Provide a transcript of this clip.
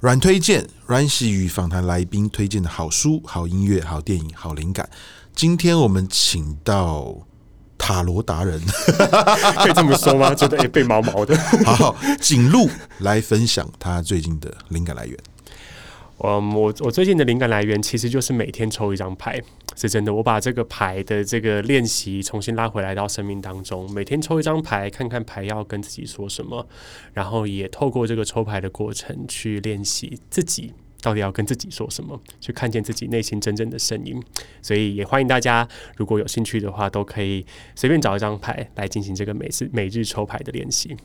阮推荐，阮玺与访谈来宾推荐的好书、好音乐、好电影、好灵感。今天我们请到塔罗达人，可以这么说吗？觉得被毛毛的。好，景路来分享他最近的灵感来源。嗯，我我最近的灵感来源其实就是每天抽一张牌，是真的。我把这个牌的这个练习重新拉回来到生命当中，每天抽一张牌，看看牌要跟自己说什么，然后也透过这个抽牌的过程去练习自己到底要跟自己说什么，去看见自己内心真正的声音。所以也欢迎大家，如果有兴趣的话，都可以随便找一张牌来进行这个每次每日抽牌的练习。